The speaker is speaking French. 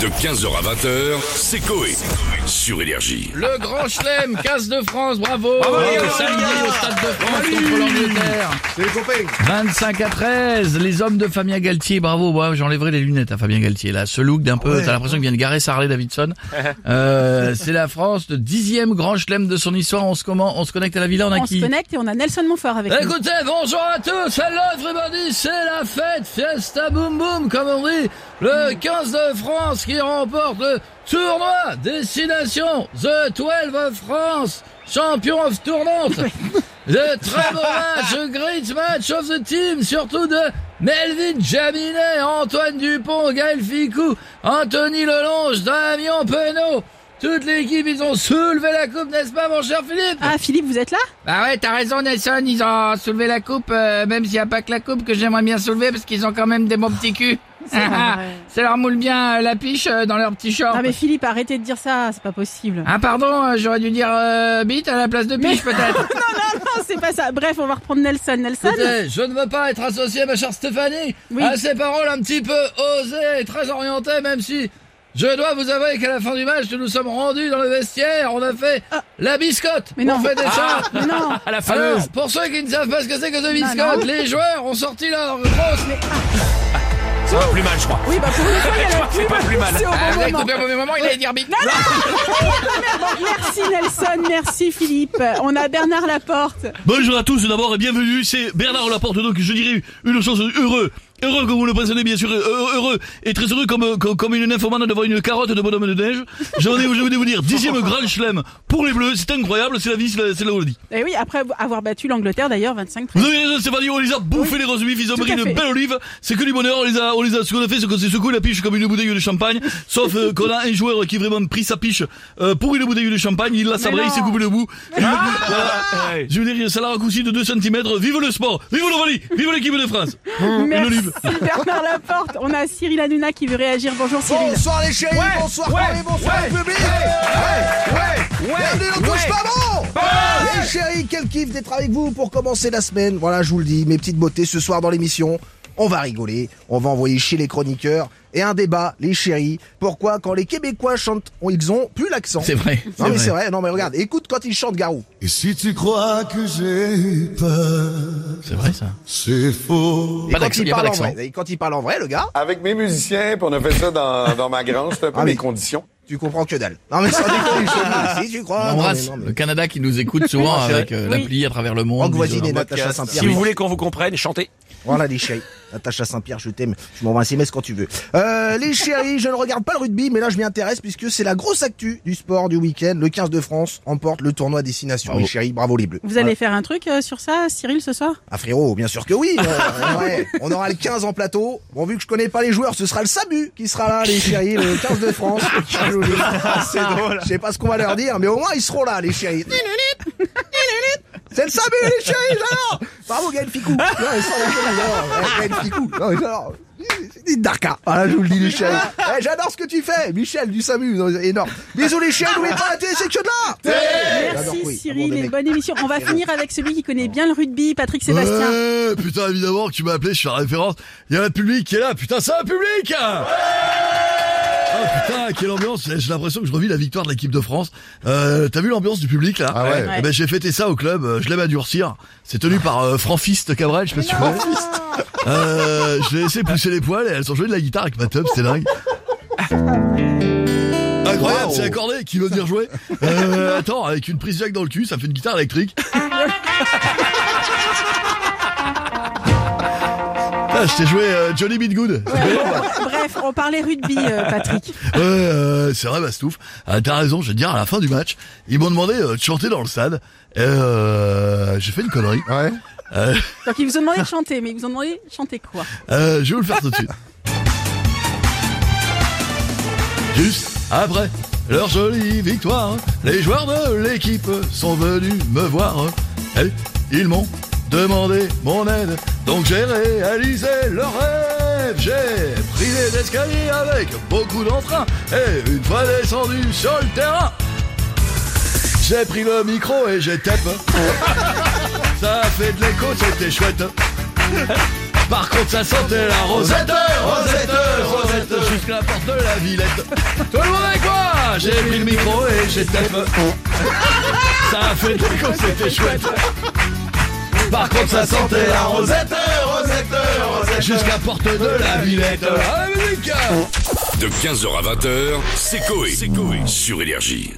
De 15h à 20h, c'est Coé. Sur Énergie. Le grand chelem, casse de France, bravo, Samedi au Stade de France contre l'Angleterre C'est les copains. 25 à 13, les hommes de Fabien Galtier, bravo, moi j'enlèverai les lunettes à Fabien Galtier, là, ce look d'un peu, t'as l'impression qu'il vient de garer sa Harley Davidson. Euh, c'est la France, le dixième grand chelem de son histoire, on se, comment, on se connecte à la villa, on a On qui se connecte et on a Nelson Montfort avec nous. Écoutez, bonjour à tous, hello everybody, c'est la fête, fiesta boum boum, comme on dit, le 15 de France qui remporte le tournoi Destination The 12 of France, champion of tournante. De très beau match, great match of the team, surtout de Melvin Jaminet, Antoine Dupont, Gaël Ficou, Anthony Lelonge, Damien Penaud. Toute l'équipe, ils ont soulevé la coupe, n'est-ce pas, mon cher Philippe? Ah, Philippe, vous êtes là? Bah ouais, t'as raison Nelson, ils ont soulevé la coupe, euh, même s'il n'y a pas que la coupe que j'aimerais bien soulever, parce qu'ils ont quand même des bons petits culs. Vrai. Ça leur moule bien euh, la piche euh, dans leur petit short. Ah mais Philippe, arrêtez de dire ça, c'est pas possible. Ah pardon, euh, j'aurais dû dire euh, bite à la place de piche peut-être. non, non, non, c'est pas ça. Bref, on va reprendre Nelson. Nelson Écoutez, je ne veux pas être associé, ma chère Stéphanie, Oui. à ces paroles un petit peu osées et très orientées, même si je dois vous avouer qu'à la fin du match, nous nous sommes rendus dans le vestiaire, on a fait la biscotte. Mais non. On fait des ça. Mais non À la Alors, pour ceux qui ne savent pas ce que c'est que ce non. biscotte, les joueurs ont sorti leur grosse... Ça va plus mal, je crois. Oui, bah pour une fois, il y a la c'est pas plus mal. C'est au bon Ah, moment. coupé au mauvais moment, il allait dire bite. Bon, merci Nelson, merci Philippe. On a Bernard Laporte. Bonjour à tous d'abord et bienvenue, c'est Bernard Laporte, donc je dirais une chose heureux. Heureux comme vous le présentez bien sûr, heureux, heureux et très heureux comme, comme, comme une nymphomane devant une carotte de bonhomme de neige. J'en ai, je voulais vous dire, dixième grand chelem pour les bleus, c'est incroyable, c'est la vie, c'est la, Hollande. Et oui, après avoir battu l'Angleterre d'ailleurs, 25 Vous avez raison Stéphanie, on les a bouffés les roses beef, ils ont pris une belle olive, c'est que du bonheur, on les a, on les a, ce qu'on a fait, c'est qu'on s'est secoué la piche comme une bouteille de champagne, sauf euh, qu'on a un joueur qui a vraiment pris sa piche euh, pour une bouteille de champagne, il l'a sabré, il s'est coupé le bout. Le- voilà. Ouais. Je veux dire, ça l'a raccourci de 2 cm. Vive le sport, vive l'Ovalie, vive l'équipe de France. Une Merci olive. Bernard Laporte. On a Cyril Hanouna qui veut réagir. Bonjour Cyril. Bonsoir les chéris, bonsoir Corée, bonsoir le public. Ouais, ouais, ouais. Bienvenue dans Touche pas bon. Les chéris, quel kiff d'être avec vous pour commencer la semaine. Voilà, je vous le dis, mes petites beautés ce soir dans l'émission. On va rigoler, on va envoyer chez les chroniqueurs et un débat, les chéris. Pourquoi quand les Québécois chantent, on- ils ont plus l'accent C'est vrai. Non mais c'est vrai, non mais regarde, écoute quand ils chantent Garou. Et si tu crois que j'ai peur, C'est vrai ça. c'est faux. Et Pas quand d'accent, il y a pas parle en d'accent. vrai, et quand il parle en vrai, le gars, Avec mes musiciens, puis on a fait ça dans, dans ma grange, c'était un peu Ah, mes conditions. tu comprends que dalle. Non mais sans déconner, si tu crois. On non, mais embrasse non, mais- le Canada qui nous écoute souvent avec euh, Oui. l'appli à travers le monde. Voisine et. Natacha Saint-Pierre. Si vous voulez qu'on vous comprenne, chantez. Voilà les chéris. Natacha Saint-Pierre, je t'aime. Tu m'envoies un SMS quand tu veux. Euh, les chéris, je ne regarde pas le rugby, mais là je m'y intéresse puisque c'est la grosse actu du sport du week-end. Le 15 de France emporte le tournoi Destination. Bravo. Les chéris, bravo les bleus. Vous allez faire un truc euh, sur ça, Cyril, ce soir? Ah frérot, bien sûr que oui. Euh, ouais. On aura le 15 en plateau. Bon, vu que je connais pas les joueurs, ce sera le Samu qui sera là, les chéris, le 15 de France. C'est drôle. Je sais pas ce qu'on va leur dire, mais au moins ils seront là, les chéris. C'est le Samu, les chéris, j'adore Bravo Gaël Ficou. Non, mais sans Gaël Ficou. Non, mais Darka. Voilà, je vous le dis, les chéris. Eh, j'adore ce que tu fais. Michel du Samu, non, énorme. Bisous les chéris, n'oubliez pas la télé, c'est que de là. Merci oui. Cyril et bonne émission. On va finir avec celui qui connaît bien le rugby, Patrick Sébastien. Ouais, putain, évidemment que tu m'as appelé, je fais la référence. Il y a un public qui est là, putain, c'est un public Ah putain, quelle ambiance J'ai l'impression que je revis la victoire de l'équipe de France. Euh, T'as vu l'ambiance du public là Ah ouais. Ouais. Eh ben j'ai fêté ça au club, euh, je l'aime à durcir. C'est tenu par euh, Franfiste Cabrel, je sais pas si tu connais. Euh, je l'ai laissé pousser les poils et elles ont joué de la guitare avec ma teub, c'était dingue. Incroyable, c'est accordé, qui veut venir jouer euh, Attends, avec une prise jack dans le cul, ça fait une guitare électrique. Ah, je t'ai joué euh, Johnny Beatgood. Bref, on parlait rugby, euh, Patrick. Ouais, euh, c'est vrai, Bastouf. Ah, T'as raison, je vais te dire, à la fin du match, ils m'ont demandé euh, de chanter dans le stade. Et euh, j'ai fait une connerie. Ouais. Euh, Donc ils vous ont demandé de chanter, mais ils vous ont demandé de chanter quoi? Euh, je vais vous le faire tout de suite. Juste après leur jolie victoire, les joueurs de l'équipe sont venus me voir. Et ils m'ont demandé mon aide, donc j'ai réalisé leur rêve. J'ai pris les escaliers avec beaucoup d'entrain, et une fois descendu sur le terrain, j'ai pris le micro et j'ai tape. Ça a fait de l'écho, c'était chouette. Par contre, ça sentait la rosette, rosette, rosette, jusqu'à la porte de la Villette. Tout le monde avec moi J'ai pris le micro et j'ai tapé. Ça a fait déco, c'était chouette. Par contre, ça sentait la rosette, rosette, rosette, jusqu'à porte de la Villette. Musique De 15h à 20h, c'est Coé. Sur Énergie.